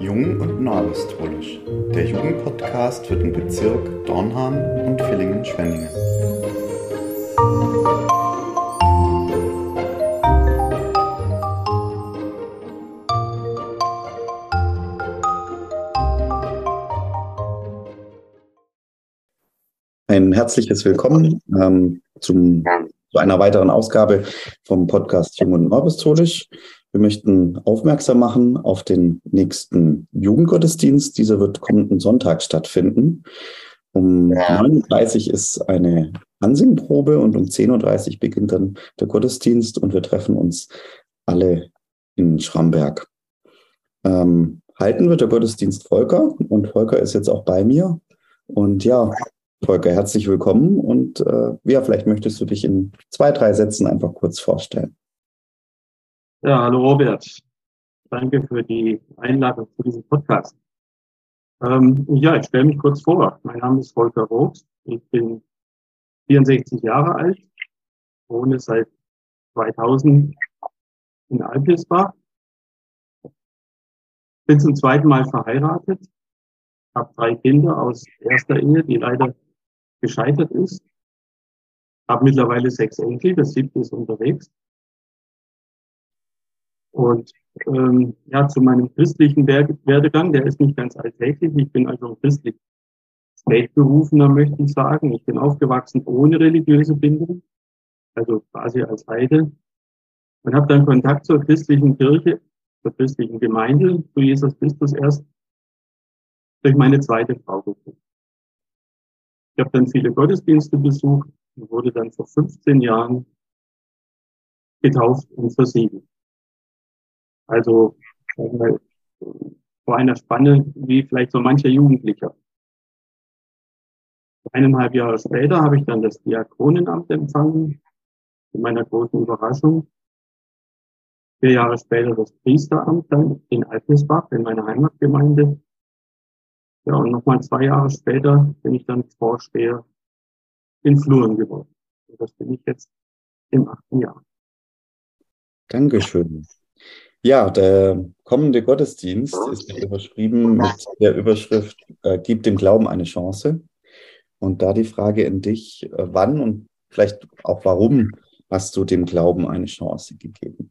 Jung und Neuapostolisch, der Jugendpodcast für den Bezirk Dornhahn und Villingen-Schwenningen. Ein herzliches Willkommen ähm, zum, zu einer weiteren Ausgabe vom Podcast Jung und Neuapostolisch. Wir möchten aufmerksam machen auf den nächsten Jugendgottesdienst. Dieser wird kommenden Sonntag stattfinden. Um 9.30 Uhr ist eine Ansingprobe und um 10.30 Uhr beginnt dann der Gottesdienst und wir treffen uns alle in Schramberg. Ähm, halten wird der Gottesdienst Volker und Volker ist jetzt auch bei mir. Und ja, Volker, herzlich willkommen und äh, ja, vielleicht möchtest du dich in zwei, drei Sätzen einfach kurz vorstellen. Ja, hallo Robert. Danke für die Einladung zu diesem Podcast. Ähm, ja, ich stelle mich kurz vor. Mein Name ist Volker Roth. Ich bin 64 Jahre alt, wohne seit 2000 in Alpilsbach. Bin zum zweiten Mal verheiratet, habe drei Kinder aus erster Ehe, die leider gescheitert ist. Habe mittlerweile sechs Enkel, das siebte ist unterwegs. Und ähm, ja, zu meinem christlichen Werdegang, der ist nicht ganz alltäglich. Ich bin also ein christlich Spätberufener, möchte ich sagen. Ich bin aufgewachsen ohne religiöse Bindung, also quasi als Heide. Und habe dann Kontakt zur christlichen Kirche, zur christlichen Gemeinde, zu Jesus Christus erst durch meine zweite Frau gekriegt. Ich habe dann viele Gottesdienste besucht und wurde dann vor 15 Jahren getauft und versiegelt. Also vor einer Spanne wie vielleicht so mancher Jugendlicher. Eineinhalb Jahre später habe ich dann das Diakonenamt empfangen, zu meiner großen Überraschung. Vier Jahre später das Priesteramt dann in Alpesbach, in meiner Heimatgemeinde. Ja, und nochmal zwei Jahre später bin ich dann Vorsteher in Fluren geworden. Und das bin ich jetzt im achten Jahr. Dankeschön. Ja, der kommende Gottesdienst ist überschrieben mit der Überschrift äh, Gib dem Glauben eine Chance. Und da die Frage an dich, äh, wann und vielleicht auch warum hast du dem Glauben eine Chance gegeben?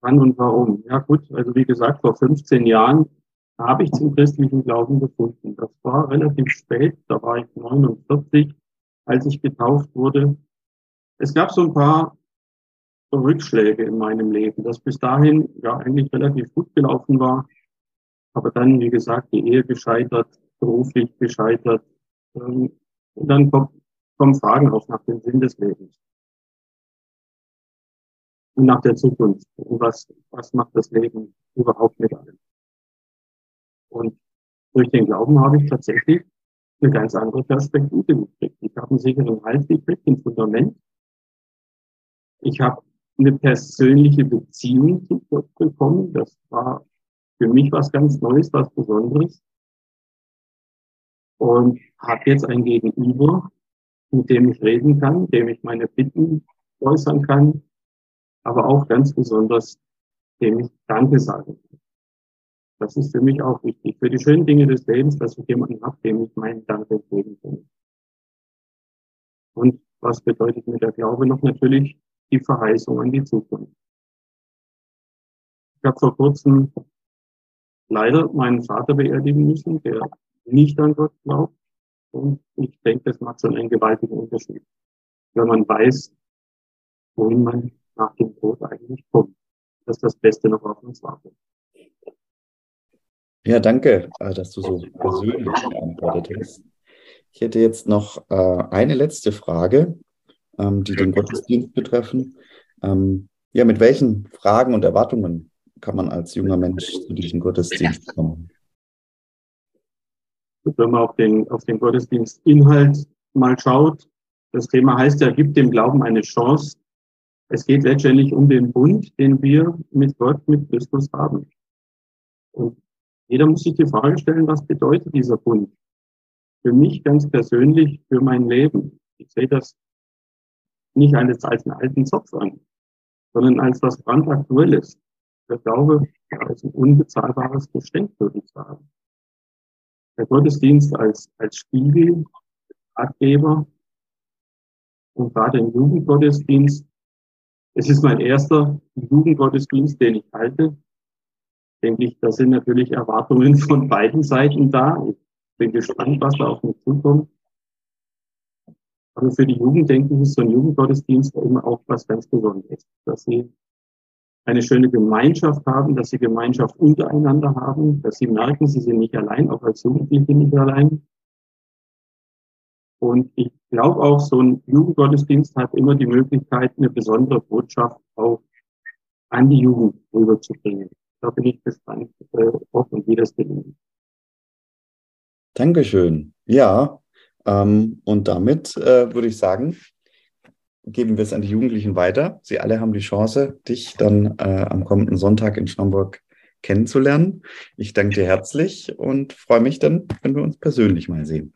Wann und warum? Ja gut, also wie gesagt, vor 15 Jahren habe ich zum christlichen Glauben gefunden. Das war relativ spät, da war ich 49, als ich getauft wurde. Es gab so ein paar Rückschläge in meinem Leben, das bis dahin ja eigentlich relativ gut gelaufen war. Aber dann, wie gesagt, die Ehe gescheitert, beruflich gescheitert. Ähm, und dann kommen Fragen auf nach dem Sinn des Lebens. Und nach der Zukunft. Und was, was macht das Leben überhaupt mit einem? Und durch den Glauben habe ich tatsächlich eine ganz andere Perspektive gekriegt. Ich habe einen sicheren Halt gekriegt, ein Fundament. Ich habe eine persönliche Beziehung zu Gott bekommen. Das war für mich was ganz Neues, was Besonderes. Und habe jetzt ein Gegenüber, mit dem ich reden kann, dem ich meine Bitten äußern kann, aber auch ganz besonders, dem ich Danke sagen kann. Das ist für mich auch wichtig. Für die schönen Dinge des Lebens, dass ich jemanden habe, dem ich meinen Dank geben kann. Und was bedeutet mir der Glaube noch? Natürlich die Verheißung an die Zukunft. Ich habe vor kurzem leider meinen Vater beerdigen müssen, der nicht an Gott glaubt. Und ich denke, das macht schon einen gewaltigen Unterschied, wenn man weiß, wohin man nach dem Tod eigentlich kommt. Dass das Beste noch auf uns wartet. Ja, danke, äh, dass du so persönlich geantwortet hast. Ich hätte jetzt noch äh, eine letzte Frage, ähm, die den Gottesdienst betreffen. Ähm, ja, mit welchen Fragen und Erwartungen kann man als junger Mensch zu diesem Gottesdienst kommen? Wenn man auf den, auf den Gottesdienstinhalt mal schaut, das Thema heißt ja, gibt dem Glauben eine Chance. Es geht letztendlich um den Bund, den wir mit Gott, mit Christus haben. Und jeder muss sich die Frage stellen, was bedeutet dieser Bund? Für mich ganz persönlich, für mein Leben. Ich sehe das nicht als, einen alten Zopf an. sondern als was brandaktuelles. Der Glaube als ein unbezahlbares Geschenk, würde ich sagen. Der Gottesdienst als, als Spiegel, Ratgeber und gerade im Jugendgottesdienst. Es ist mein erster Jugendgottesdienst, den ich halte. Denke ich, da sind natürlich Erwartungen von beiden Seiten da. Ich bin gespannt, was da auf mich zukommt. Aber für die Jugend, denke ich, ist so ein Jugendgottesdienst immer auch was ganz Besonderes, dass sie eine schöne Gemeinschaft haben, dass sie Gemeinschaft untereinander haben, dass sie merken, sie sind nicht allein, auch als Jugendliche nicht allein. Und ich glaube auch, so ein Jugendgottesdienst hat immer die Möglichkeit, eine besondere Botschaft auch an die Jugend rüberzubringen. Bin ich gespannt, äh, ob und wie das gelingt. Dankeschön. Ja, ähm, und damit äh, würde ich sagen, geben wir es an die Jugendlichen weiter. Sie alle haben die Chance, dich dann äh, am kommenden Sonntag in Schnaumburg kennenzulernen. Ich danke dir herzlich und freue mich dann, wenn wir uns persönlich mal sehen.